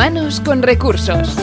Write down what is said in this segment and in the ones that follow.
Humanos con recursos.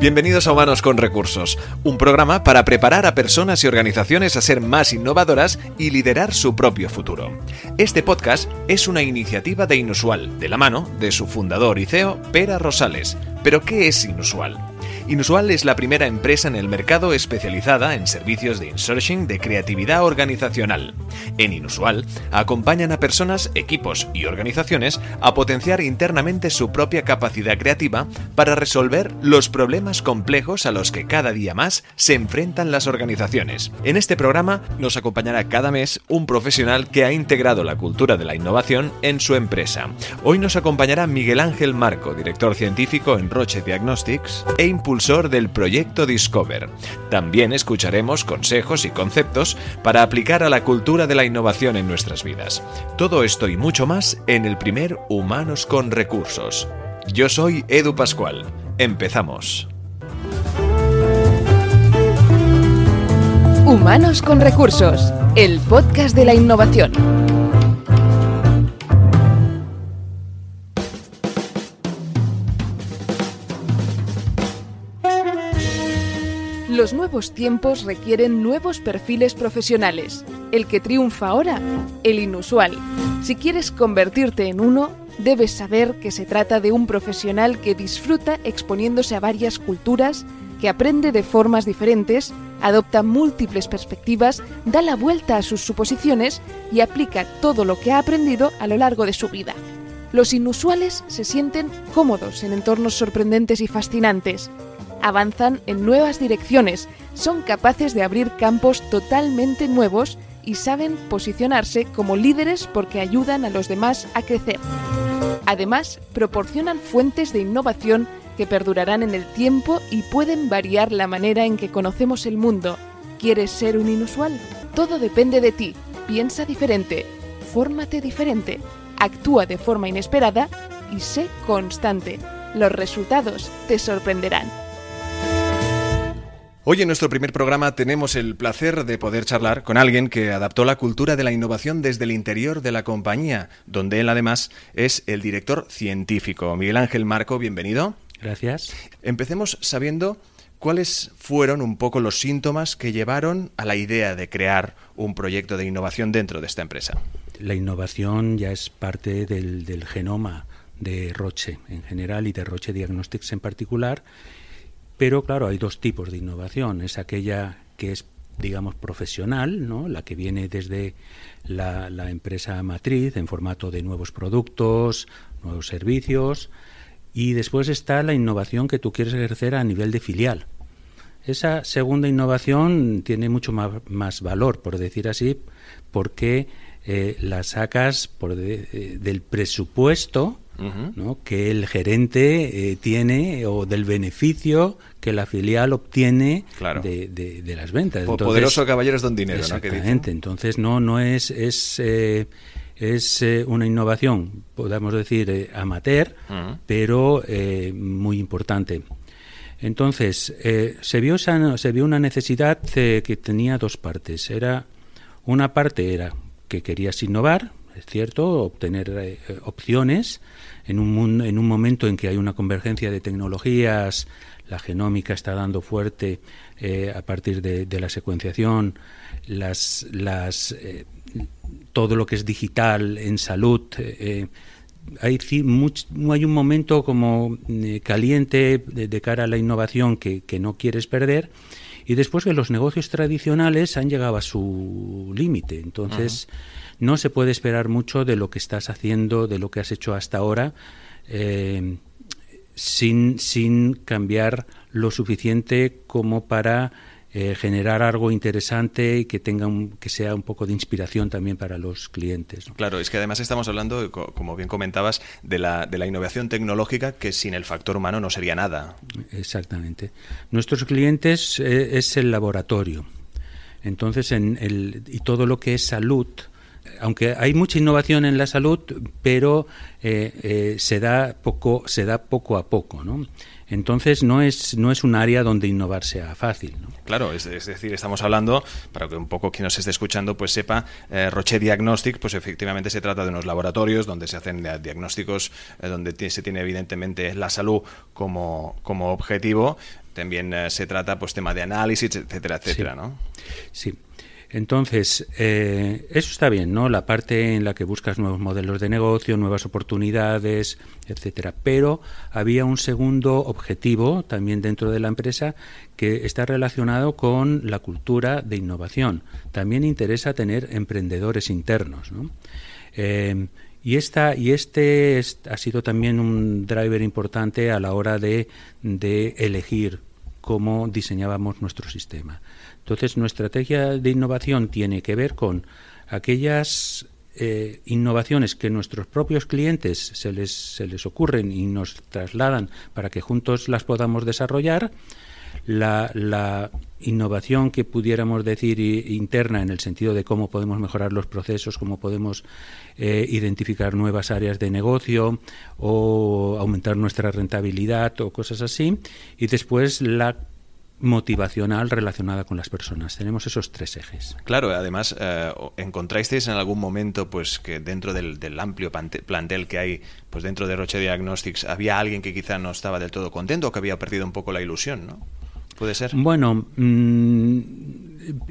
Bienvenidos a Humanos con Recursos, un programa para preparar a personas y organizaciones a ser más innovadoras y liderar su propio futuro. Este podcast es una iniciativa de Inusual, de la mano de su fundador y CEO, Pera Rosales. ¿Pero qué es Inusual? Inusual es la primera empresa en el mercado especializada en servicios de insourcing de creatividad organizacional. En Inusual acompañan a personas, equipos y organizaciones a potenciar internamente su propia capacidad creativa para resolver los problemas complejos a los que cada día más se enfrentan las organizaciones. En este programa nos acompañará cada mes un profesional que ha integrado la cultura de la innovación en su empresa. Hoy nos acompañará Miguel Ángel Marco, director científico en Roche Diagnostics e impulsor del proyecto Discover. También escucharemos consejos y conceptos para aplicar a la cultura de la innovación en nuestras vidas. Todo esto y mucho más en el primer Humanos con Recursos. Yo soy Edu Pascual. Empezamos. Humanos con recursos, el podcast de la innovación. Nuevos tiempos requieren nuevos perfiles profesionales. El que triunfa ahora, el inusual. Si quieres convertirte en uno, debes saber que se trata de un profesional que disfruta exponiéndose a varias culturas, que aprende de formas diferentes, adopta múltiples perspectivas, da la vuelta a sus suposiciones y aplica todo lo que ha aprendido a lo largo de su vida. Los inusuales se sienten cómodos en entornos sorprendentes y fascinantes, avanzan en nuevas direcciones, son capaces de abrir campos totalmente nuevos y saben posicionarse como líderes porque ayudan a los demás a crecer. Además, proporcionan fuentes de innovación que perdurarán en el tiempo y pueden variar la manera en que conocemos el mundo. ¿Quieres ser un inusual? Todo depende de ti. Piensa diferente, fórmate diferente, actúa de forma inesperada y sé constante. Los resultados te sorprenderán. Hoy en nuestro primer programa tenemos el placer de poder charlar con alguien que adaptó la cultura de la innovación desde el interior de la compañía, donde él además es el director científico. Miguel Ángel Marco, bienvenido. Gracias. Empecemos sabiendo cuáles fueron un poco los síntomas que llevaron a la idea de crear un proyecto de innovación dentro de esta empresa. La innovación ya es parte del, del genoma de Roche en general y de Roche Diagnostics en particular pero claro, hay dos tipos de innovación. Es aquella que es, digamos, profesional, ¿no? la que viene desde la, empresa matriz en formato de nuevos productos, nuevos servicios. Y después está la innovación que tú quieres ejercer a nivel de filial. Esa segunda innovación tiene mucho más, valor, por decir así, porque eh, la sacas por eh, del presupuesto ¿no? que el gerente eh, tiene o del beneficio que la filial obtiene de, de, las ventas. Entonces, Poderoso caballeros don dinero, exactamente. Entonces no no es es eh, es eh, una innovación, podemos decir amateur, pero muy importante. Entonces se vio esa, se vio una necesidad que tenía dos partes. Era una parte era que querías innovar, es cierto, obtener opciones en un, en un momento en que hay una convergencia de tecnologías, la genómica está dando fuerte eh, a partir de, la secuenciación, las, las, eh, todo lo que es digital en salud. Eh, hay, hay un momento como caliente de, cara a la innovación que no quieres perder y después que los negocios tradicionales han llegado a su límite. Entonces, no se puede esperar mucho de lo que estás haciendo, de lo que has hecho hasta ahora, eh, sin, sin cambiar lo suficiente como para eh, generar algo interesante y que tenga que sea un poco de inspiración también para los clientes. Claro, es que además estamos hablando, como bien comentabas, de la, de la innovación tecnológica que sin el factor humano no sería nada. Exactamente. Nuestros clientes eh, es el laboratorio. Entonces, en el, y todo lo que es salud aunque hay mucha innovación en la salud, pero se da poco, se da poco a poco, ¿no? Entonces no es, no es un área donde innovar sea fácil. Claro, es, decir, estamos hablando, para que un poco quien nos esté escuchando pues sepa, eh, Roche Diagnostic, pues efectivamente se trata de unos laboratorios donde se hacen diagnósticos, eh, donde se tiene evidentemente la salud como, como objetivo. También eh, se trata pues tema de análisis, etcétera, etcétera, ¿no? Sí. Entonces, eh, eso está bien, ¿no? La parte en la que buscas nuevos modelos de negocio, nuevas oportunidades, etcétera. Pero había un segundo objetivo también dentro de la empresa que está relacionado con la cultura de innovación. También interesa tener emprendedores internos, ¿no? Eh, y, esta, y este ha sido también un driver importante a la hora de, de elegir cómo diseñábamos nuestro sistema. Entonces, nuestra estrategia de innovación tiene que ver con aquellas eh, innovaciones que nuestros propios clientes se les, se les ocurren y nos trasladan para que juntos las podamos desarrollar. La, innovación que pudiéramos decir interna en el sentido de cómo podemos mejorar los procesos, cómo podemos eh, identificar nuevas áreas de negocio o aumentar nuestra rentabilidad o cosas así. Y después la motivacional relacionada con las personas. Tenemos esos tres ejes. Claro, además, eh, ¿encontráis en algún momento pues que dentro del, amplio plantel que hay pues dentro de Roche Diagnostics había alguien que quizá no estaba del todo contento o que había perdido un poco la ilusión, ¿no? ¿Puede ser? Bueno, mm,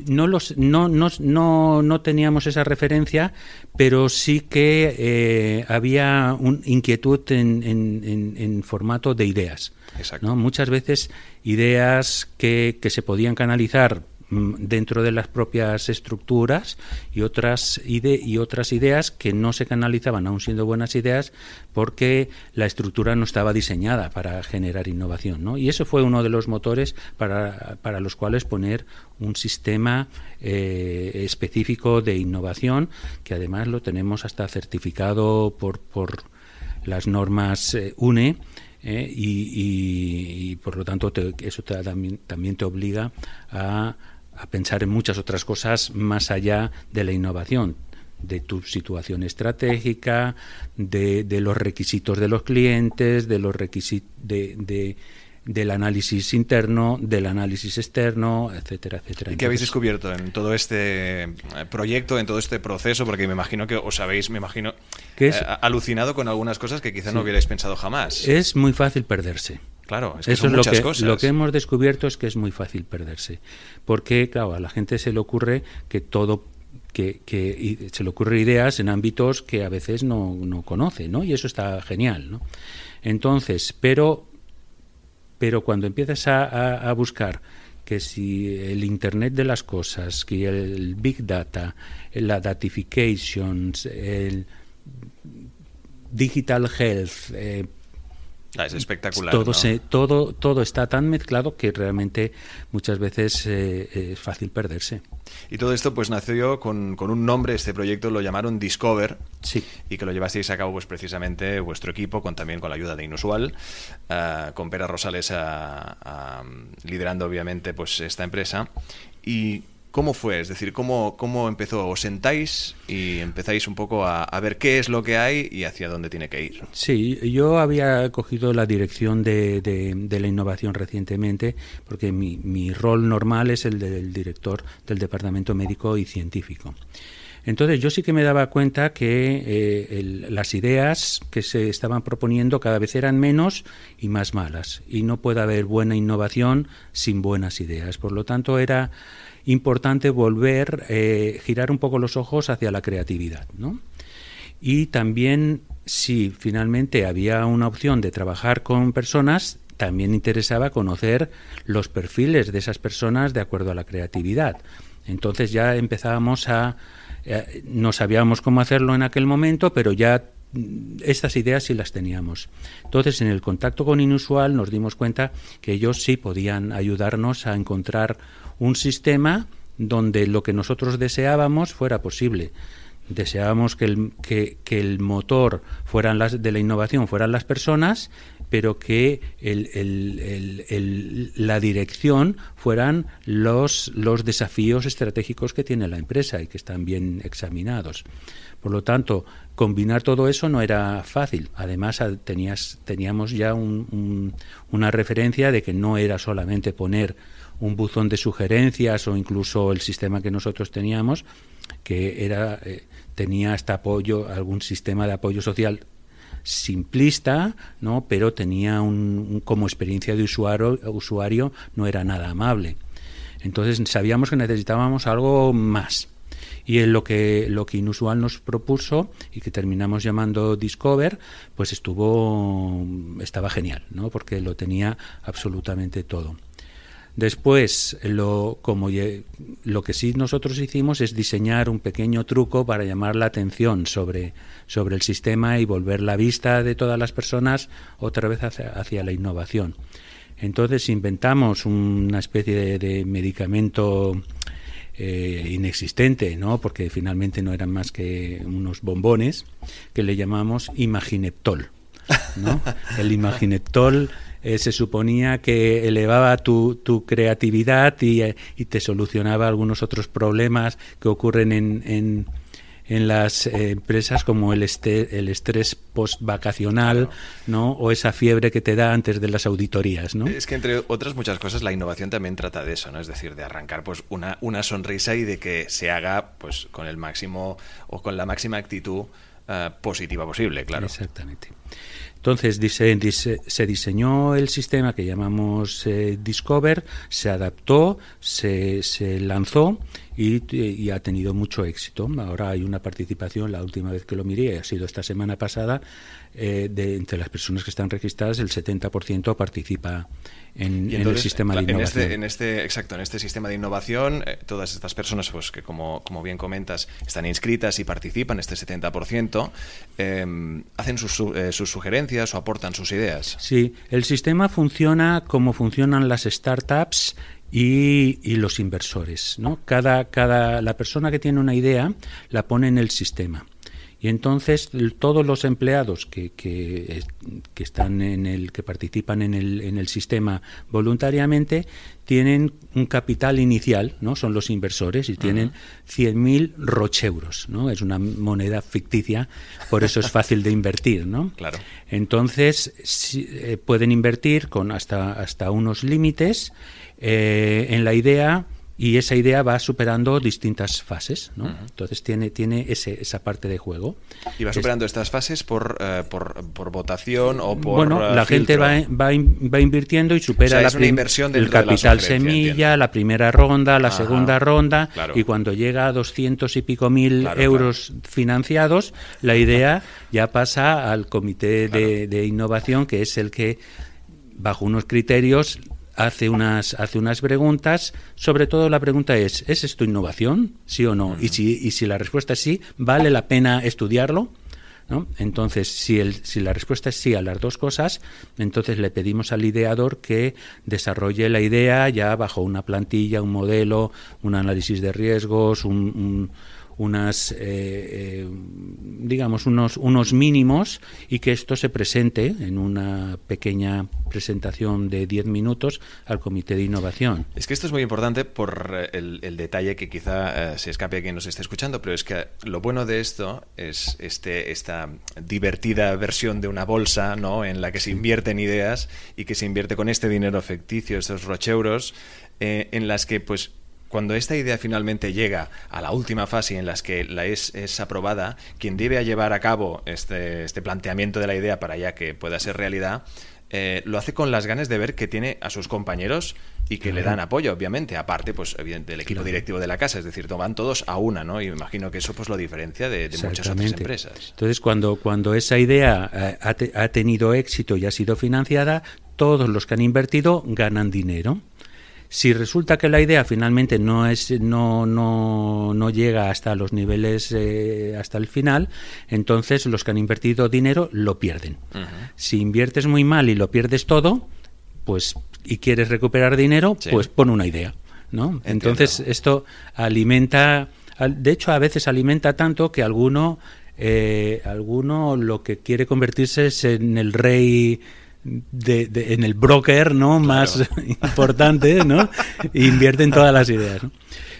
no, los, no, no, no, no, teníamos esa referencia, pero sí que eh, había un inquietud en, en, en, formato de ideas. ¿no? Muchas veces ideas que, que se podían canalizar dentro de las propias estructuras y otras, y otras ideas que no se canalizaban, aún siendo buenas ideas, porque la estructura no estaba diseñada para generar innovación. ¿no? Y eso fue uno de los motores para, para los cuales poner un sistema eh, específico de innovación, que además lo tenemos hasta certificado por, por las normas eh, UNE. Eh, y, por lo tanto eso también, también te obliga a a pensar en muchas otras cosas más allá de la innovación de tu situación estratégica, de, de los requisitos de los clientes, de los requisitos de, del análisis interno, del análisis externo, etcétera, etcétera. ¿Y qué habéis descubierto en todo este eh, proyecto, en todo este proceso? Porque me imagino que os habéis, me imagino, eh, alucinado con algunas cosas que quizá no hubierais pensado jamás. Es muy fácil perderse. Claro, es que Eso es lo que, Lo que hemos descubierto es que es muy fácil perderse. Porque, claro, a la gente se le ocurre que todo que, que se le ocurren ideas en ámbitos que a veces no, no conoce, ¿no? Y eso está genial, ¿no? Entonces, pero, pero cuando empiezas a, a, buscar que si el Internet de las cosas, que el Big Data, la datification, el Digital Health, eh, Ah, es espectacular. Todo, se, todo, todo está tan mezclado que realmente muchas veces eh, es fácil perderse. Y todo esto pues nació con, con, un nombre, este proyecto lo llamaron Discover sí. y que lo llevasteis a cabo pues precisamente vuestro equipo, con también con la ayuda de Inusual, uh, con Pera Rosales uh, liderando obviamente pues esta empresa. Y ¿Cómo fue? Es decir, ¿cómo, cómo empezó? ¿Os sentáis y empezáis un poco a, ver qué es lo que hay y hacia dónde tiene que ir? Sí, yo había cogido la dirección de, de, la innovación recientemente porque mi, mi, rol normal es el del director del Departamento Médico y Científico. Entonces yo sí que me daba cuenta que eh, las ideas que se estaban proponiendo cada vez eran menos y más malas y no puede haber buena innovación sin buenas ideas. Por lo tanto era importante volver, eh, girar un poco los ojos hacia la creatividad, ¿no? Y también, si finalmente había una opción de trabajar con personas, también interesaba conocer los perfiles de esas personas de acuerdo a la creatividad. Entonces ya empezábamos a... No sabíamos cómo hacerlo en aquel momento, pero ya mm, estas ideas sí las teníamos. Entonces, en el contacto con Inusual nos dimos cuenta que ellos sí podían ayudarnos a encontrar un sistema donde lo que nosotros deseábamos fuera posible. Deseábamos que el, que el motor fueran las, de la innovación fueran las personas pero que la dirección fueran los, los desafíos estratégicos que tiene la empresa y que están bien examinados. Por lo tanto, combinar todo eso no era fácil. Además, teníamos ya una referencia de que no era solamente poner un buzón de sugerencias o incluso el sistema que nosotros teníamos, que era eh, tenía hasta apoyo, algún sistema de apoyo social simplista, ¿no? pero tenía un, como experiencia de usuario, usuario no era nada amable. Entonces sabíamos que necesitábamos algo más. Y en lo que, lo que Inusual nos propuso y que terminamos llamando Discover, pues estuvo, estaba genial, ¿no? porque lo tenía absolutamente todo. Después, lo, como lo que sí nosotros hicimos es diseñar un pequeño truco para llamar la atención sobre, sobre el sistema y volver la vista de todas las personas otra vez hacia, la innovación. Entonces inventamos una especie de, medicamento eh, inexistente, ¿no? porque finalmente no eran más que unos bombones que le llamamos Imagineptol. ¿no? El Imagineptol eh, se suponía que elevaba tu, tu creatividad y, eh, y, te solucionaba algunos otros problemas que ocurren en, en, en las eh, empresas como el, este, el estrés post-vacacional ¿no? o esa fiebre que te da antes de las auditorías. ¿no? Es que entre otras muchas cosas la innovación también trata de eso, ¿no? es decir, de arrancar pues una, una sonrisa y de que se haga pues con el máximo o con la máxima actitud positiva posible, claro. Exactamente. Entonces se diseñó el sistema que llamamos eh, Discover, se adaptó, se, se lanzó y, ha tenido mucho éxito. Ahora hay una participación, la última vez que lo miré, ha sido esta semana pasada, eh, de entre las personas que están registradas, el 70% participa en, el sistema de este, innovación. En este, exacto, en este sistema de innovación, eh, todas estas personas, pues que como, como bien comentas, están inscritas y participan, este 70%, eh, hacen sus, sus sugerencias o aportan sus ideas. Sí, el sistema funciona como funcionan las startups y, y, los inversores. ¿no? Cada, cada, la persona que tiene una idea la pone en el sistema. Y entonces todos los empleados que, que, que, están en el, que participan en el, en el sistema voluntariamente tienen un capital inicial, ¿no? Son los inversores y tienen 100.000 rocheuros, ¿no? Es una moneda ficticia, por eso es fácil de invertir, ¿no? Claro. Entonces eh, pueden invertir con hasta hasta unos límites eh, en la idea y esa idea va superando distintas fases, ¿no? Entonces tiene, tiene ese, esa parte de juego. ¿Y va superando estas fases por, eh, por, por, votación o por Bueno, eh, la gente va, va, va, invirtiendo y supera la inversión el capital semilla, la primera ronda, la segunda ronda, y cuando llega a doscientos y pico mil euros financiados, la idea ya pasa al comité de, de innovación, que es el que bajo unos criterios hace unas, hace unas preguntas. Sobre todo la pregunta es, ¿es esto innovación? ¿Sí o no? y, si, y si la respuesta es sí, ¿vale la pena estudiarlo? ¿No? Entonces, si, el, si la respuesta es sí a las dos cosas, entonces le pedimos al ideador que desarrolle la idea ya bajo una plantilla, un modelo, un análisis de riesgos, un unas eh, eh, digamos unos unos mínimos y que esto se presente en una pequeña presentación de 10 minutos al comité de innovación. Es que esto es muy importante por eh, el, detalle que quizá se escape a quien nos esté escuchando, pero es que lo bueno de esto es este esta divertida versión de una bolsa, ¿no? En la que se invierten ideas y que se invierte con este dinero ficticio, estos rocheuros, en las que pues cuando esta idea finalmente llega a la última fase en la que la es, es aprobada, quien debe llevar a cabo este, este, planteamiento de la idea para ya que pueda ser realidad, eh, lo hace con las ganas de ver que tiene a sus compañeros y que le dan apoyo, obviamente, aparte, pues, del equipo directivo de la casa, es decir, van todos a una, ¿no? Y me imagino que eso pues lo diferencia de, muchas otras empresas. Entonces, cuando, cuando esa idea eh, ha, ha tenido éxito y ha sido financiada, todos los que han invertido ganan dinero. Si resulta que la idea finalmente no es no no, no llega hasta los niveles eh, hasta el final, entonces los que han invertido dinero lo pierden. Si inviertes muy mal y lo pierdes todo, pues y quieres recuperar dinero, pues pon una idea, ¿no? Entonces esto alimenta De hecho, a veces alimenta tanto que alguno, eh, alguno lo que quiere convertirse es en el rey de, en el broker no más importante no invierte en todas las ideas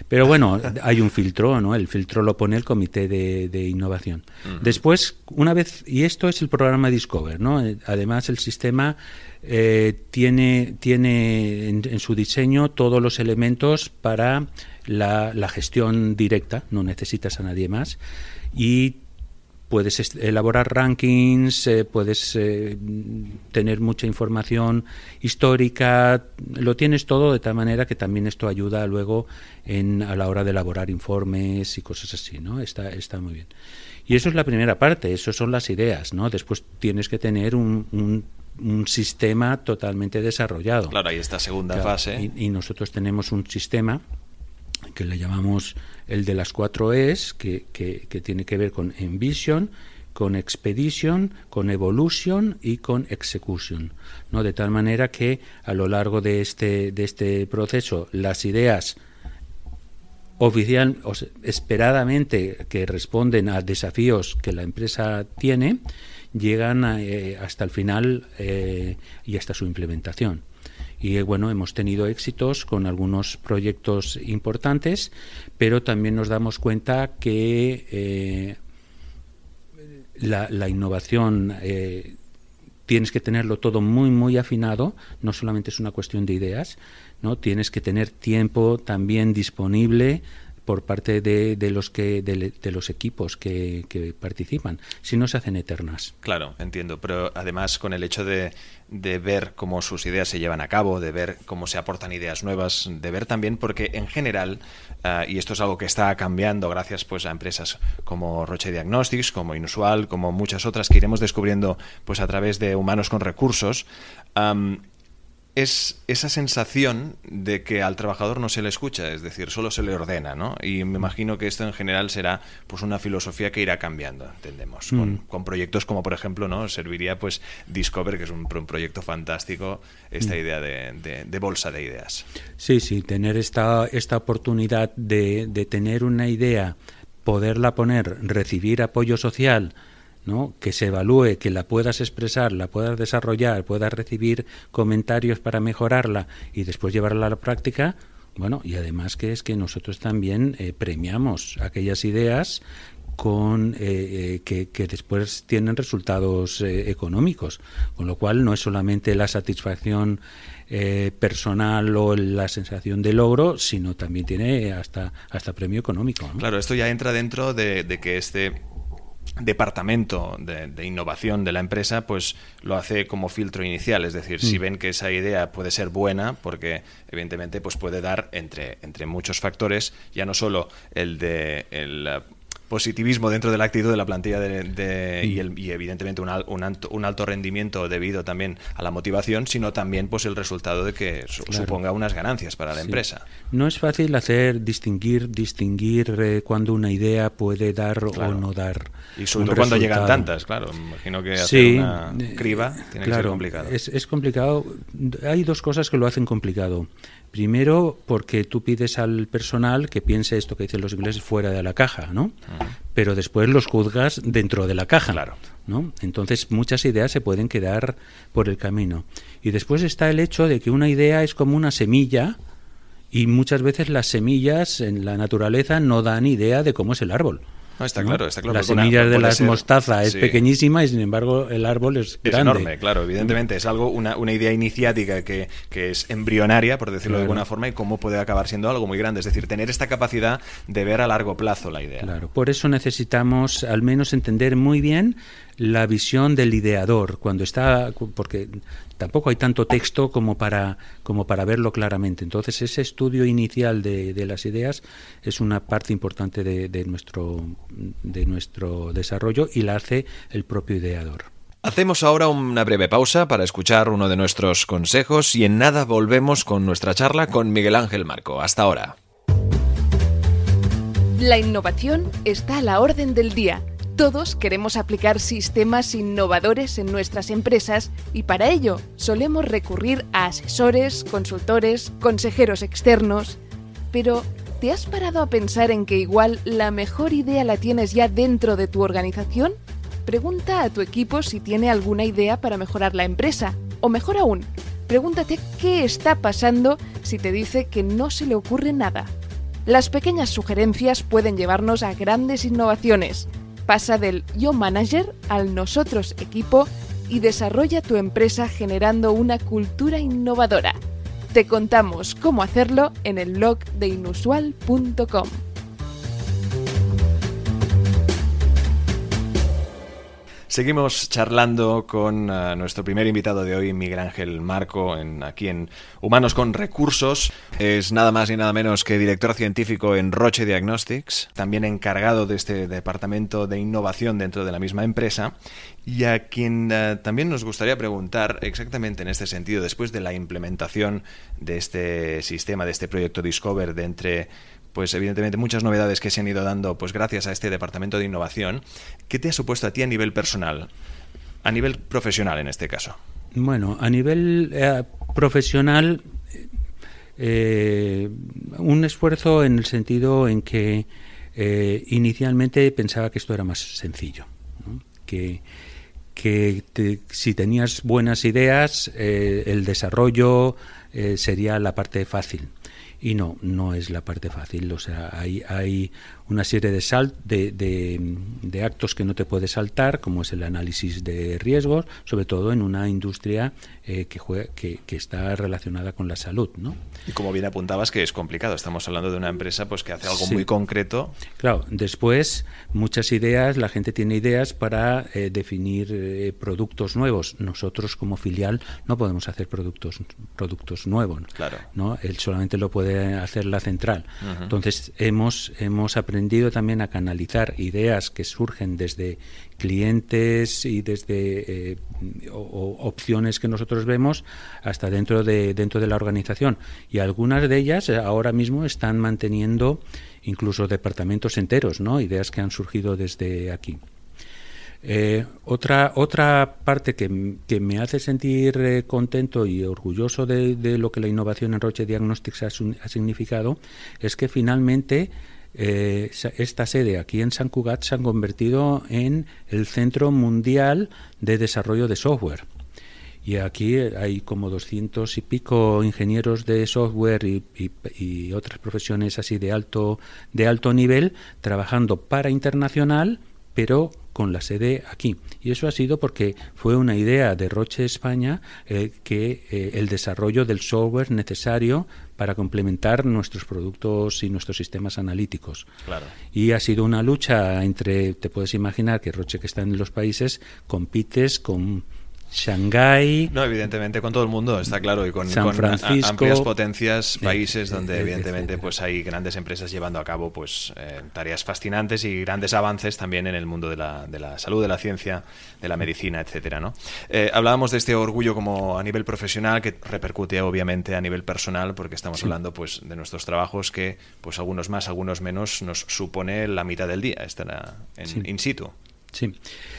pero bueno hay un filtro no el filtro lo pone el comité de, innovación. Después una vez y esto es el programa Discover no además el sistema eh, tiene tiene en, su diseño todos los elementos para la, la gestión directa no necesitas a nadie más y puedes elaborar rankings, eh, puedes eh, tener mucha información histórica, lo tienes todo de tal manera que también esto ayuda luego en, a la hora de elaborar informes y cosas así, ¿no? Está, está muy bien. Y eso es la primera parte, eso son las ideas, ¿no? Después tienes que tener un, un, sistema totalmente desarrollado. Claro, ahí está segunda fase. y nosotros tenemos un sistema que le llamamos el de las cuatro E's, que, que, tiene que ver con Envision, con Expedition, con Evolution y con Execution. ¿no? De tal manera que a lo largo de este, de este proceso las ideas oficial, o esperadamente que responden a desafíos que la empresa tiene, llegan eh, hasta el final eh, y hasta su implementación. Y bueno, hemos tenido éxitos con algunos proyectos importantes, pero también nos damos cuenta que eh, la, innovación eh, tienes que tenerlo todo muy muy afinado, no solamente es una cuestión de ideas, no tienes que tener tiempo también disponible por parte de, de los que de, los equipos que, que, participan. Si no se hacen eternas. Claro entiendo. Pero además con el hecho de, de ver cómo sus ideas se llevan a cabo de ver cómo se aportan ideas nuevas de ver también porque en general ah, y esto es algo que está cambiando gracias pues a empresas como Roche Diagnostics como Inusual como muchas otras que iremos descubriendo pues a través de humanos con recursos es esa sensación de que al trabajador no se le escucha, es decir, solo se le ordena, ¿no? Y me imagino que esto en general será pues una filosofía que irá cambiando, entendemos, con, mm. proyectos como por ejemplo, ¿no? Serviría pues Discover, que es un, proyecto fantástico, esta mm. idea de, bolsa de ideas. Sí, sí, tener esta, esta oportunidad de, de tener una idea, poderla poner, recibir apoyo social, ¿no? que se evalúe, que la puedas expresar, la puedas desarrollar, puedas recibir comentarios para mejorarla y después llevarla a la práctica, bueno, y además que es que nosotros también eh, premiamos aquellas ideas con eh, eh, que, después tienen resultados económicos, con lo cual no es solamente la satisfacción personal o la sensación de logro, sino también tiene hasta hasta premio económico. Claro, esto ya entra dentro de, de que este departamento de, innovación de la empresa pues lo hace como filtro inicial es decir si mm. ven que esa idea puede ser buena porque evidentemente pues puede dar entre entre muchos factores ya no solo el de el positivismo dentro de la actitud de la plantilla de, y, el, y, evidentemente un, un, alto rendimiento debido también a la motivación, sino también pues el resultado de que suponga unas ganancias para la empresa. No es fácil hacer distinguir distinguir eh, cuando una idea puede dar o no dar. Y sobre todo cuando llegan tantas, claro. Imagino que hacer una criba tiene que ser complicado. Es, es complicado. Hay dos cosas que lo hacen complicado. Primero, porque tú pides al personal que piense esto que dicen los ingleses fuera de la caja, ¿no? Pero después los juzgas dentro de la caja, claro. ¿no? Entonces muchas ideas se pueden quedar por el camino. Y después está el hecho de que una idea es como una semilla y muchas veces las semillas en la naturaleza no dan idea de cómo es el árbol está claro, está claro. La semilla de las mostaza es pequeñísima y sin embargo el árbol es, es enorme, claro, evidentemente. Es algo, una, una idea iniciática que, que, es embrionaria, por decirlo de alguna forma, y cómo puede acabar siendo algo muy grande. Es decir, tener esta capacidad de ver a largo plazo la idea. Claro, por eso necesitamos al menos entender muy bien la visión del ideador cuando está porque tampoco hay tanto texto como para como para verlo claramente entonces ese estudio inicial de, de las ideas es una parte importante de, de, nuestro de nuestro desarrollo y la hace el propio ideador Hacemos ahora una breve pausa para escuchar uno de nuestros consejos y en nada volvemos con nuestra charla con Miguel Ángel Marco. Hasta ahora. La innovación está a la orden del día todos queremos aplicar sistemas innovadores en nuestras empresas y para ello solemos recurrir a asesores, consultores, consejeros externos. Pero, ¿Te has parado a pensar en que igual la mejor idea la tienes ya dentro de tu organización? Pregunta a tu equipo si tiene alguna idea para mejorar la empresa. O mejor aún, pregúntate qué está pasando si te dice que no se le ocurre nada. Las pequeñas sugerencias pueden llevarnos a grandes innovaciones. Pasa del yo manager al nosotros equipo y desarrolla tu empresa generando una cultura innovadora. Te contamos cómo hacerlo en el blog de inusual.com. Seguimos charlando con uh, nuestro primer invitado de hoy, Miguel Ángel Marco, en, aquí en Humanos con Recursos. Es nada más ni nada menos que director científico en Roche Diagnostics, también encargado de este departamento de innovación dentro de la misma empresa, y a quien uh, también nos gustaría preguntar exactamente en este sentido, después de la implementación de este sistema, de este proyecto Discover, de entre pues evidentemente muchas novedades que se han ido dando pues gracias a este departamento de innovación. ¿Qué te ha supuesto a ti a nivel personal? A nivel profesional en este caso. Bueno, a nivel eh, profesional eh, un esfuerzo en el sentido en que eh, inicialmente pensaba que esto era más sencillo, que, que si tenías buenas ideas el desarrollo sería la parte fácil y no, no es la parte fácil. O sea, hay, hay una serie de, sal, de, de, actos que no te puedes saltar, como es el análisis de riesgos, sobre todo en una industria eh, que, que, que, está relacionada con la salud. ¿no? Y como bien apuntabas, que es complicado. Estamos hablando de una empresa pues que hace algo muy concreto. Claro, después muchas ideas, la gente tiene ideas para eh, definir eh, productos nuevos. Nosotros como filial no podemos hacer productos, productos nuevos. Claro. ¿no? Él solamente lo puede hacer la central. Entonces hemos, hemos aprendido también a canalizar ideas que surgen desde clientes y desde eh, opciones que nosotros vemos hasta dentro de, dentro de la organización. Y algunas de ellas ahora mismo están manteniendo incluso departamentos enteros, ¿no? ideas que han surgido desde aquí. Eh, otra, otra parte que, me hace sentir eh, contento y orgulloso de, lo que la innovación en Roche Diagnostics ha, significado es que finalmente eh, esta sede aquí en San Cugat se ha convertido en el centro mundial de desarrollo de software. Y aquí hay como doscientos y pico ingenieros de software y, y, otras profesiones así de alto, de alto nivel trabajando para internacional, pero con la sede aquí. Y eso ha sido porque fue una idea de Roche España eh, que eh, el desarrollo del software necesario para complementar nuestros productos y nuestros sistemas analíticos. Claro. Y ha sido una lucha entre, te puedes imaginar que Roche que está en los países, compites con Shanghái. No, evidentemente con todo el mundo, está claro, y con, amplias potencias, países donde evidentemente pues hay grandes empresas llevando a cabo pues eh, tareas fascinantes y grandes avances también en el mundo de la, de la salud, de la ciencia, de la medicina, etcétera, ¿no? Eh, hablábamos de este orgullo como a nivel profesional que repercute obviamente a nivel personal porque estamos hablando pues de nuestros trabajos que pues algunos más, algunos menos nos supone la mitad del día estar en in situ. Sí,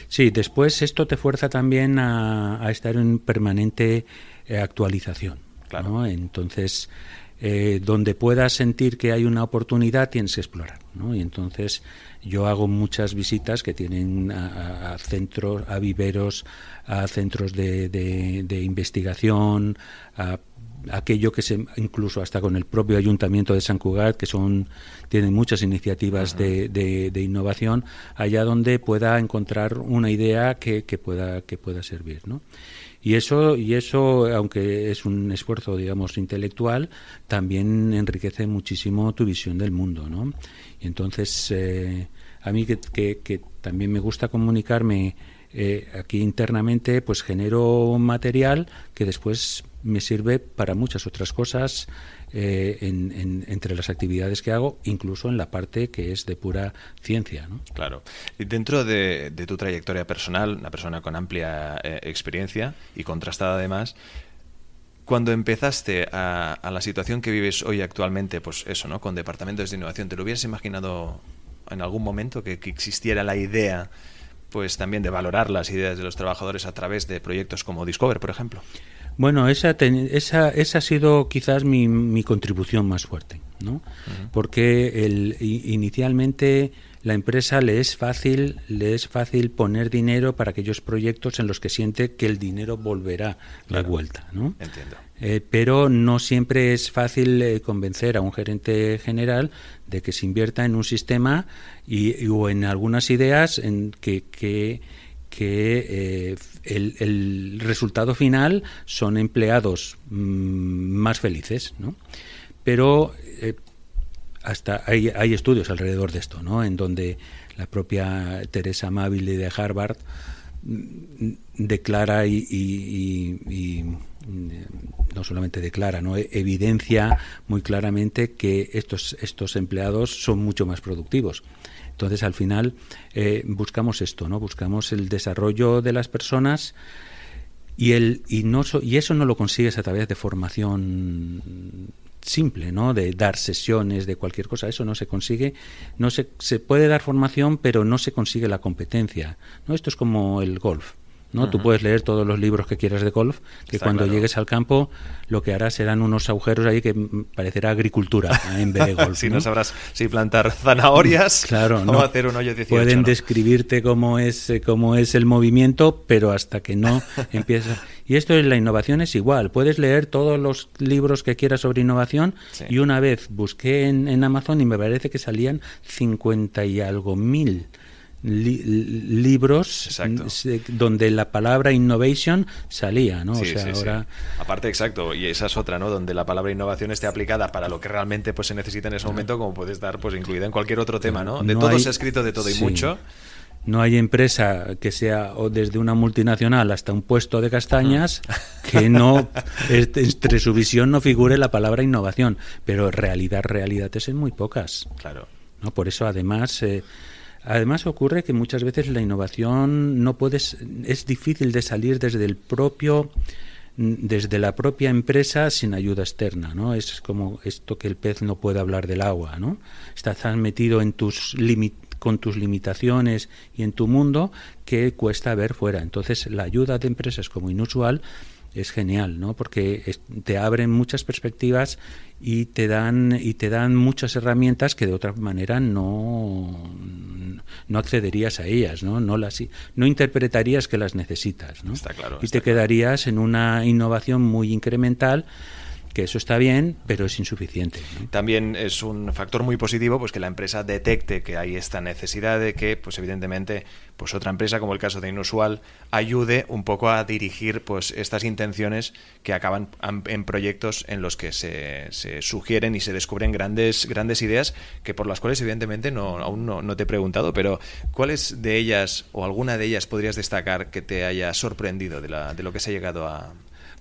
sí. Después esto te fuerza también a, estar en permanente eh, actualización. Claro. Entonces, eh, donde puedas sentir que hay una oportunidad, tienes que explorar. ¿no? Y entonces yo hago muchas visitas que tienen a, centros, a viveros, a centros de, de investigación, a aquello que se incluso hasta con el propio ayuntamiento de San Cugat que son tienen muchas iniciativas de, de, innovación allá donde pueda encontrar una idea que, que pueda que pueda servir ¿no? y eso y eso aunque es un esfuerzo digamos intelectual también enriquece muchísimo tu visión del mundo ¿no? y entonces eh, a mí que, que, también me gusta comunicarme eh, aquí internamente pues genero material que después me sirve para muchas otras cosas eh, entre las actividades que hago, incluso en la parte que es de pura ciencia. ¿no? Claro. Y dentro de, tu trayectoria personal, una persona con amplia eh, experiencia y contrastada además, cuando empezaste a, la situación que vives hoy actualmente, pues eso, ¿no? Con departamentos de innovación, ¿te lo hubieras imaginado en algún momento que existiera la idea pues también de valorar las ideas de los trabajadores a través de proyectos como Discover, por ejemplo? Bueno, esa, esa, esa ha sido quizás mi, mi contribución más fuerte. ¿no? Porque el, inicialmente la empresa le es fácil le es fácil poner dinero para aquellos proyectos en los que siente que el dinero volverá de vuelta, ¿no? Entiendo. Eh, pero no siempre es fácil eh, convencer a un gerente general de que se invierta en un sistema y, o en algunas ideas en que, que, eh, el, resultado final son empleados mm, más felices, ¿no? Pero hasta hay, estudios alrededor de esto, ¿no? En donde la propia Teresa Mabile de Harvard mm, declara y no solamente declara, no evidencia muy claramente que estos, estos empleados son mucho más productivos. Entonces, al final, eh, buscamos esto, ¿no? Buscamos el desarrollo de las personas y, el, y, no y eso no lo consigues a través de formación simple, ¿no? De dar sesiones, de cualquier cosa. Eso no se consigue. No se, se puede dar formación, pero no se consigue la competencia. ¿no? Esto es como el golf. ¿No? Tú puedes leer todos los libros que quieras de golf, que cuando llegues al campo lo que harás serán unos agujeros ahí que parecerá agricultura en vez de golf. si ¿no? sabrás si plantar zanahorias claro, o hacer un hoyo 18. Pueden describirte cómo es, eh, cómo es el movimiento, pero hasta que no empiezas... Y esto en la innovación es igual. Puedes leer todos los libros que quieras sobre innovación y una vez busqué en, en Amazon y me parece que salían 50 y algo mil libros donde la palabra innovation salía, ¿no? o sea, ahora... Aparte, exacto, y esa es otra, ¿no? Donde la palabra innovación esté aplicada para lo que realmente pues se necesita en ese momento, como puede estar pues incluida en cualquier otro tema, ¿no? De todo se ha escrito de todo y mucho. No hay empresa que sea o desde una multinacional hasta un puesto de castañas que no entre su visión no figure la palabra innovación, pero realidad realidad es en muy pocas. Claro. ¿no? Por eso además eh, Además ocurre que muchas veces la innovación no puedes es difícil de salir desde el propio desde la propia empresa sin ayuda externa, ¿no? Es como esto que el pez no puede hablar del agua, ¿no? Estás metido en tus con tus limitaciones y en tu mundo que cuesta ver fuera. Entonces, la ayuda de empresas como Inusual es genial, ¿no? Porque te abren muchas perspectivas y te dan y te dan muchas herramientas que de otra manera no no accederías a ellas, ¿no? No las no interpretarías que las necesitas, ¿no? Está claro. Y te quedarías en una innovación muy incremental que eso está bien, pero es insuficiente. También es un factor muy positivo pues que la empresa detecte que hay esta necesidad de que, pues evidentemente, pues otra empresa, como el caso de Inusual, ayude un poco a dirigir pues estas intenciones que acaban en proyectos en los que se, sugieren y se descubren grandes, grandes ideas que por las cuales evidentemente no, aún no, te he preguntado, pero ¿cuáles de ellas o alguna de ellas podrías destacar que te haya sorprendido de lo que se ha llegado a,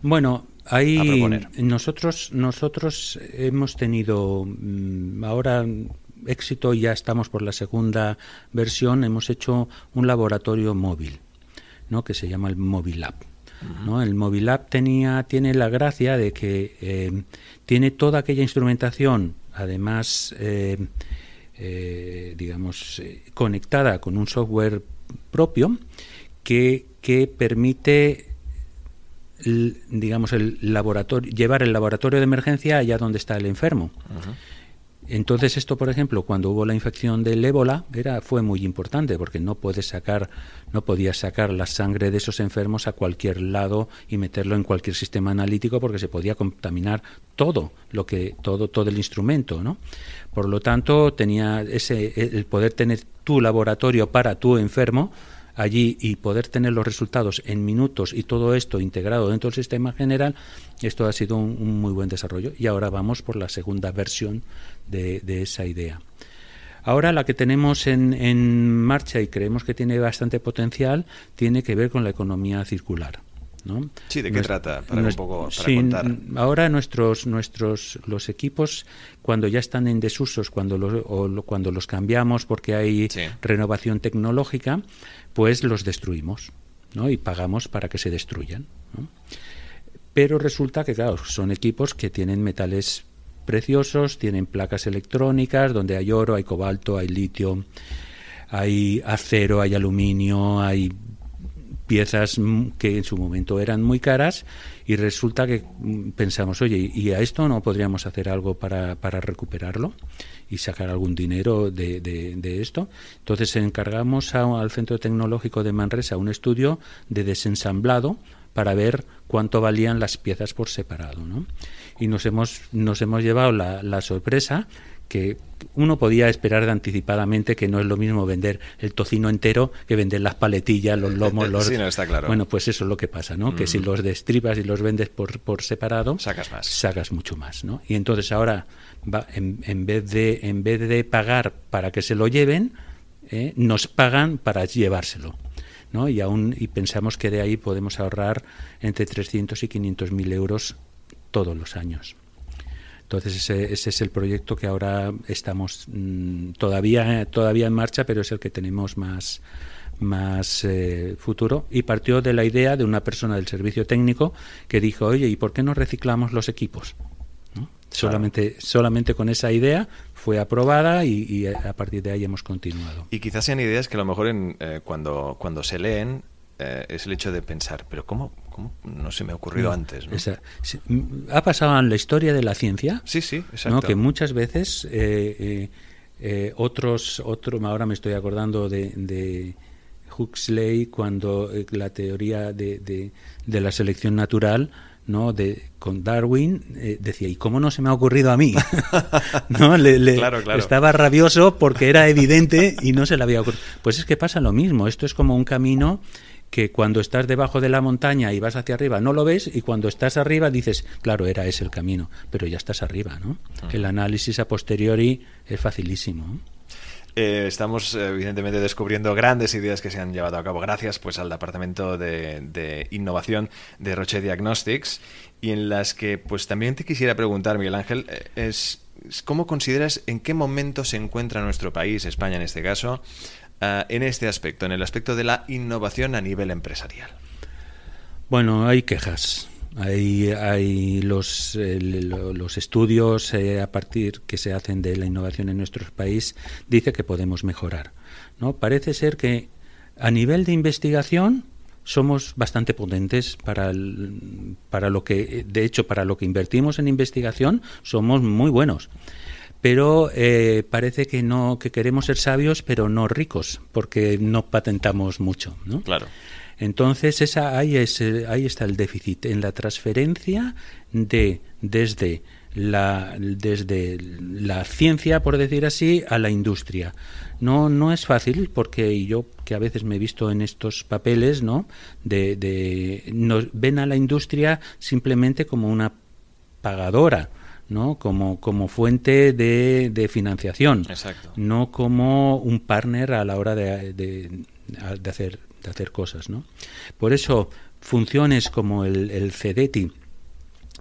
bueno, ahí nosotros nosotros hemos tenido mm, ahora éxito, ya estamos por la segunda versión, hemos hecho un laboratorio móvil, ¿no? que se llama el Mobilab. ¿no? El Mobilab tenía, tiene la gracia de que eh, tiene toda aquella instrumentación, además, eh, eh, digamos, conectada con un software propio que, que permite digamos, el laboratorio, llevar el laboratorio de emergencia allá donde está el enfermo. Entonces esto, por ejemplo, cuando hubo la infección del ébola, era fue muy importante porque no puedes sacar, no podías sacar la sangre de esos enfermos a cualquier lado y meterlo en cualquier sistema analítico porque se podía contaminar todo lo que todo todo el instrumento, ¿no? Por lo tanto, tenía ese el poder tener tu laboratorio para tu enfermo allí y poder tener los resultados en minutos y todo esto integrado dentro del sistema general, esto ha sido un, muy buen desarrollo. Y ahora vamos por la segunda versión de, esa idea. Ahora la que tenemos en, en, marcha y creemos que tiene bastante potencial tiene que ver con la economía circular. ¿No? Sí, ¿de qué trata? Para un poco para Ahora nuestros nuestros los equipos cuando ya están en desusos, cuando los, o cuando los cambiamos porque hay renovación tecnológica, pues los destruimos ¿no? y pagamos para que se destruyan. Pero resulta que, claro, son equipos que tienen metales preciosos, tienen placas electrónicas donde hay oro, hay cobalto, hay litio, hay acero, hay aluminio, hay piezas que en su momento eran muy caras y resulta que mm, pensamos, oye, ¿y a esto no podríamos hacer algo para, para recuperarlo y sacar algún dinero de, de, esto? Entonces encargamos al Centro Tecnológico de Manresa un estudio de desensamblado para ver cuánto valían las piezas por separado. ¿no? Y nos hemos, nos hemos llevado la, la sorpresa que uno podía esperar de anticipadamente que no es lo mismo vender el tocino entero que vender las paletillas, los lomos, los... Sí, no, está claro. Bueno, pues eso es lo que pasa, ¿no? Que si los destripas y los vendes por, por separado... Sacas más. Sacas mucho más, ¿no? Y entonces ahora, va, en, en, vez de, en vez de pagar para que se lo lleven, ¿eh? nos pagan para llevárselo. ¿no? Y, aún, y pensamos que de ahí podemos ahorrar entre 300 y 500 mil euros todos los años. Entonces ese, ese, es el proyecto que ahora estamos mm, todavía todavía en marcha, pero es el que tenemos más más eh, futuro. Y partió de la idea de una persona del servicio técnico que dijo oye y por qué no reciclamos los equipos solamente solamente con esa idea fue aprobada y, a partir de ahí hemos continuado. Y quizás sean ideas que a lo mejor en, eh, cuando cuando se leen eh, es el hecho de pensar, pero ¿cómo, no se me ha ocurrido antes? ha pasado en la historia de la ciencia sí, sí, exacto. que muchas veces eh, eh, otros, otro, ahora me estoy acordando de, de Huxley cuando la teoría de, de, la selección natural ¿no? De, con Darwin decía, ¿y cómo no se me ha ocurrido a mí? ¿No? Le, Estaba rabioso porque era evidente y no se le había ocurrido. Pues es que pasa lo mismo, esto es como un camino que cuando estás debajo de la montaña y vas hacia arriba no lo ves y cuando estás arriba dices, claro, era ese el camino, pero ya estás arriba, ¿no? Ah. El análisis a posteriori es facilísimo. Eh, estamos evidentemente descubriendo grandes ideas que se han llevado a cabo gracias pues al departamento de, innovación de Roche Diagnostics y en las que pues también te quisiera preguntar Miguel Ángel eh, es cómo consideras en qué momento se encuentra nuestro país España en este caso eh, en este aspecto, en el aspecto de la innovación a nivel empresarial? Bueno, hay quejas. Hay, hay los, los estudios eh, a partir que se hacen de la innovación en nuestro país dice que podemos mejorar. ¿no? Parece ser que a nivel de investigación somos bastante potentes para, para lo que, de hecho, para lo que invertimos en investigación somos muy buenos pero eh, parece que no que queremos ser sabios pero no ricos porque no patentamos mucho ¿no? claro. Entonces esa ahí es ahí está el déficit en la transferencia de desde la desde la ciencia por decir así a la industria. No no es fácil porque yo que a veces me he visto en estos papeles no de, de nos ven a la industria simplemente como una pagadora ¿no? como, como fuente de, de financiación, no como un partner a la hora de, de, hacer, de hacer cosas. ¿no? Por eso, funciones como el, el CEDETI,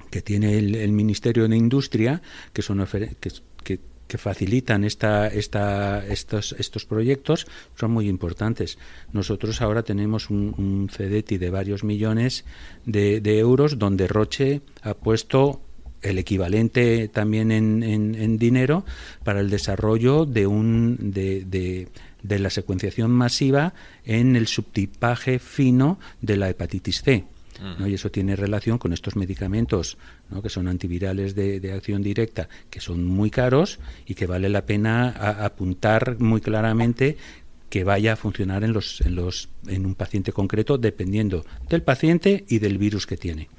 que tiene el, Ministerio de Industria, que son que, que, que, facilitan esta, esta, estos, estos proyectos, son muy importantes. Nosotros ahora tenemos un, un CEDETI de varios millones de, de euros donde Roche ha puesto el equivalente también en, en, dinero para el desarrollo de, un, de, de, la secuenciación masiva en el subtipaje fino de la hepatitis C. ¿no? Y eso tiene relación con estos medicamentos ¿no? que son antivirales de, de, acción directa, que son muy caros y que vale la pena apuntar muy claramente que vaya a funcionar en, los, en, los, en un paciente concreto dependiendo del paciente y del virus que tiene.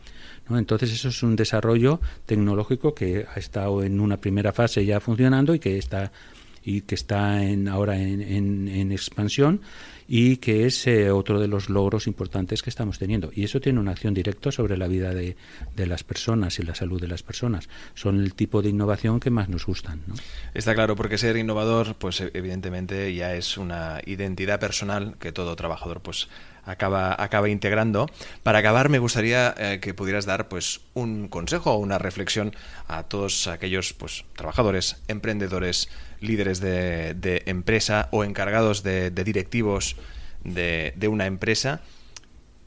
Entonces eso es un desarrollo tecnológico que ha estado en una primera fase ya funcionando y que está y que está en, ahora en, en, expansión y que es eh, otro de los logros importantes que estamos teniendo. Y eso tiene una acción directa sobre la vida de, de, las personas y la salud de las personas. Son el tipo de innovación que más nos gustan. Está claro, porque ser innovador, pues evidentemente ya es una identidad personal que todo trabajador pues acaba, acaba integrando. Para acabar, me gustaría eh, que pudieras dar pues un consejo o una reflexión a todos aquellos pues trabajadores, emprendedores, líderes de, empresa o encargados de, directivos de, una empresa,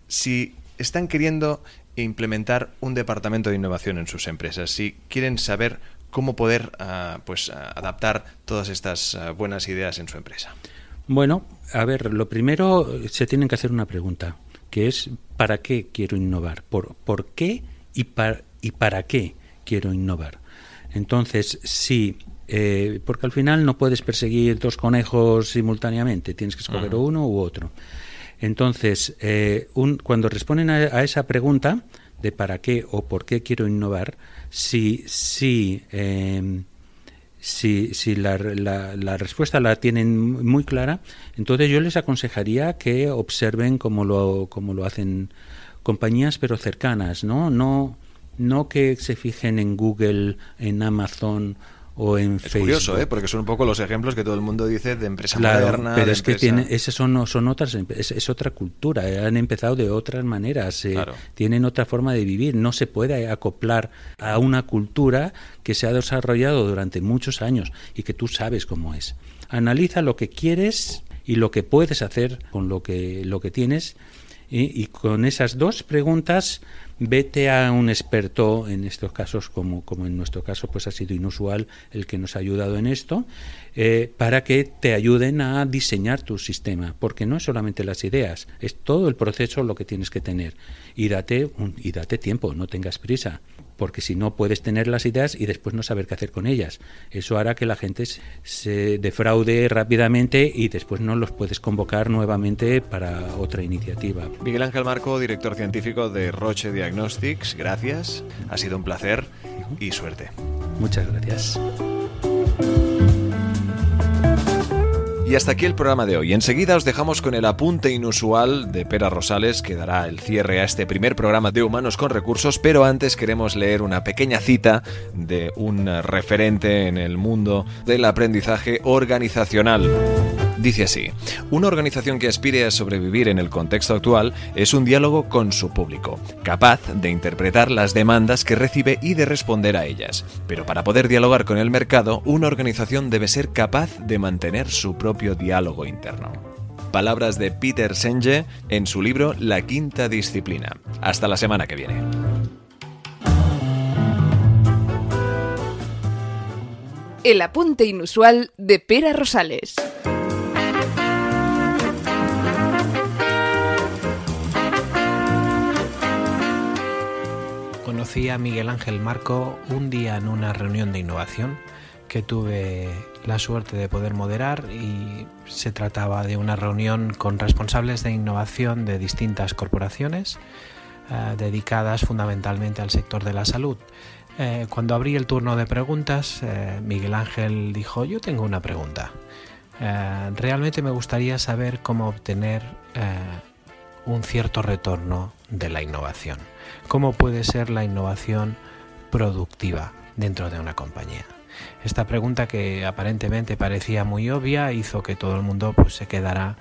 si están queriendo implementar un departamento de innovación en sus empresas, si quieren saber cómo poder ah, pues adaptar todas estas ah, buenas ideas en su empresa. Bueno, a ver, lo primero se tienen que hacer una pregunta. que es ¿para qué quiero innovar? ¿Por, por qué y para, y para qué quiero innovar? Entonces, sí, eh, porque al final no puedes perseguir dos conejos simultáneamente, tienes que escoger uno u otro. Entonces, eh, un, cuando responden a, esa pregunta de para qué o por qué quiero innovar, si, si, em, si, si la, la, respuesta la tienen muy clara, entonces yo les aconsejaría que observen cómo lo, cómo lo hacen compañías pero cercanas, ¿no? No, no que se fijen en Google, en Amazon o en es curioso, ¿eh? porque son un poco los ejemplos que todo el mundo dice de empresa moderna. Pero es que tiene, esas son, son otras, es, otra cultura, eh, han empezado de otras maneras, eh, tienen otra forma de vivir, no se puede acoplar a una cultura que se ha desarrollado durante muchos años y que tú sabes cómo es. Analiza lo que quieres y lo que puedes hacer con lo que, lo que tienes y, con esas dos preguntas vete a un experto en estos casos, como, como en nuestro caso, pues ha sido inusual el que nos ha ayudado en esto, eh, para que te ayuden a diseñar tu sistema, porque no es solamente las ideas, es todo el proceso lo que tienes que tener. Y date, y date tiempo, no tengas prisa porque si no puedes tener las ideas y después no saber qué hacer con ellas. Eso hará que la gente se defraude rápidamente y después no los puedes convocar nuevamente para otra iniciativa. Miguel Ángel Marco, director científico de Roche Diagnostics, gracias. Ha sido un placer y suerte. Muchas gracias. Y hasta aquí el programa de hoy. Enseguida os dejamos con el apunte inusual de Pera Rosales que dará el cierre a este primer programa de Humanos con Recursos, pero antes queremos leer una pequeña cita de un referente en el mundo del aprendizaje organizacional. Dice así, una organización que aspire a sobrevivir en el contexto actual es un diálogo con su público, capaz de interpretar las demandas que recibe y de responder a ellas. Pero para poder dialogar con el mercado, una organización debe ser capaz de mantener su propio diálogo interno. Palabras de Peter Senge en su libro La Quinta Disciplina. Hasta la semana que viene. El apunte inusual de Pera Rosales. Conocí a Miguel Ángel Marco un día en una reunión de innovación que tuve la suerte de poder moderar y se trataba de una reunión con responsables de innovación de distintas corporaciones eh, dedicadas fundamentalmente al sector de la salud. Eh, cuando abrí el turno de preguntas, eh, Miguel Ángel dijo, yo tengo una pregunta. realmente me gustaría saber cómo obtener un cierto retorno de la innovación. ¿Cómo puede ser la innovación productiva dentro de una compañía? Esta pregunta que aparentemente parecía muy obvia hizo que todo el mundo pues, se quedara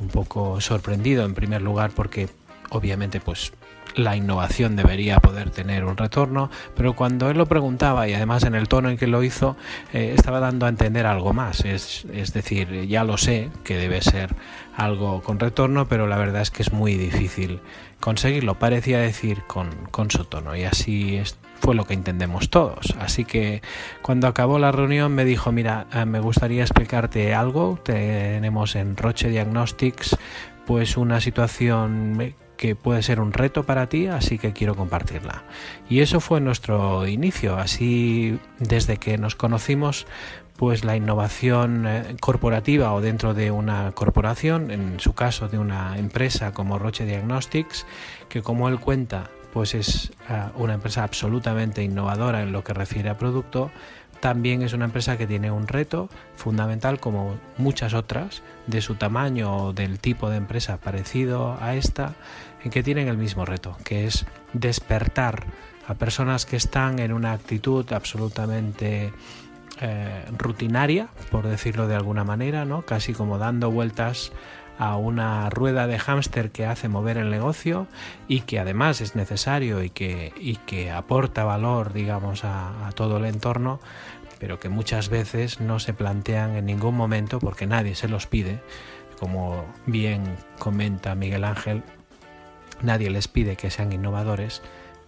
un poco sorprendido en primer lugar porque obviamente pues la innovación debería poder tener un retorno, pero cuando él lo preguntaba y además en el tono en que lo hizo, eh, estaba dando a entender algo más. Es, es, decir, ya lo sé que debe ser algo con retorno, pero la verdad es que es muy difícil conseguirlo, parecía decir con, con su tono, y así fue lo que entendemos todos. Así que cuando acabó la reunión me dijo, mira, eh, me gustaría explicarte algo, tenemos en Roche Diagnostics pues una situación que puede ser un reto para ti, así que quiero compartirla. Y eso fue nuestro inicio, así desde que nos conocimos, pues la innovación eh, corporativa o dentro de una corporación, en su caso de una empresa como Roche Diagnostics, que como él cuenta, pues es eh, una empresa absolutamente innovadora en lo que refiere a producto, también es una empresa que tiene un reto fundamental como muchas otras de su tamaño o del tipo de empresa parecido a esta, en que tienen el mismo reto, que es despertar a personas que están en una actitud absolutamente eh, rutinaria, por decirlo de alguna manera, ¿no? casi como dando vueltas a una rueda de hámster que hace mover el negocio y que además es necesario y que, y que aporta valor, digamos, a, a todo el entorno, pero que muchas veces no se plantean en ningún momento porque nadie se los pide. Como bien comenta Miguel Ángel, nadie les pide que sean innovadores,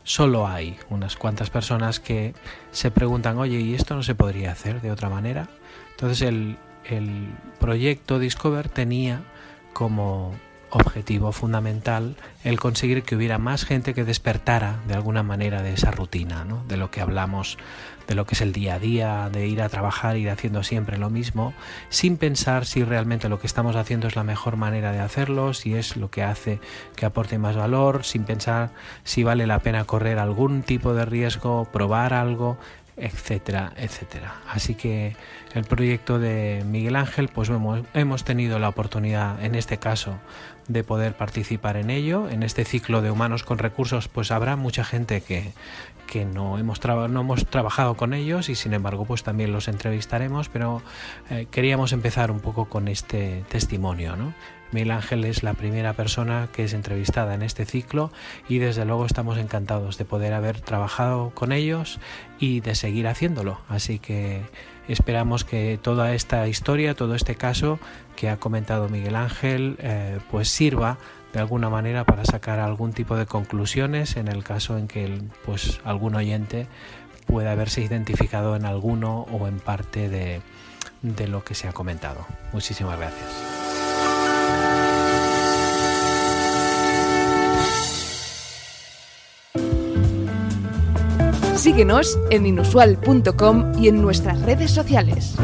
solo hay unas cuantas personas que se preguntan, oye, ¿y esto no se podría hacer de otra manera? Entonces el, el proyecto Discover tenía como objetivo fundamental el conseguir que hubiera más gente que despertara de alguna manera de esa rutina, ¿no? de lo que hablamos, de lo que es el día a día, de ir a trabajar, ir haciendo siempre lo mismo, sin pensar si realmente lo que estamos haciendo es la mejor manera de hacerlo, si es lo que hace que aporte más valor, sin pensar si vale la pena correr algún tipo de riesgo, probar algo, etcétera, etcétera. Así que el proyecto de Miguel Ángel, pues hemos, hemos, tenido la oportunidad en este caso de poder participar en ello. En este ciclo de humanos con recursos, pues habrá mucha gente que, que no hemos, no hemos trabajado con ellos y sin embargo pues también los entrevistaremos, pero eh, queríamos empezar un poco con este testimonio. ¿no? Miguel Ángel es la primera persona que es entrevistada en este ciclo y desde luego estamos encantados de poder haber trabajado con ellos y de seguir haciéndolo. Así que esperamos que toda esta historia, todo este caso que ha comentado Miguel Ángel, eh, pues sirva de alguna manera para sacar algún tipo de conclusiones en el caso en que pues algún oyente pueda haberse identificado en alguno o en parte de, de lo que se ha comentado. Muchísimas gracias. Síguenos en inusual.com y en nuestras redes sociales.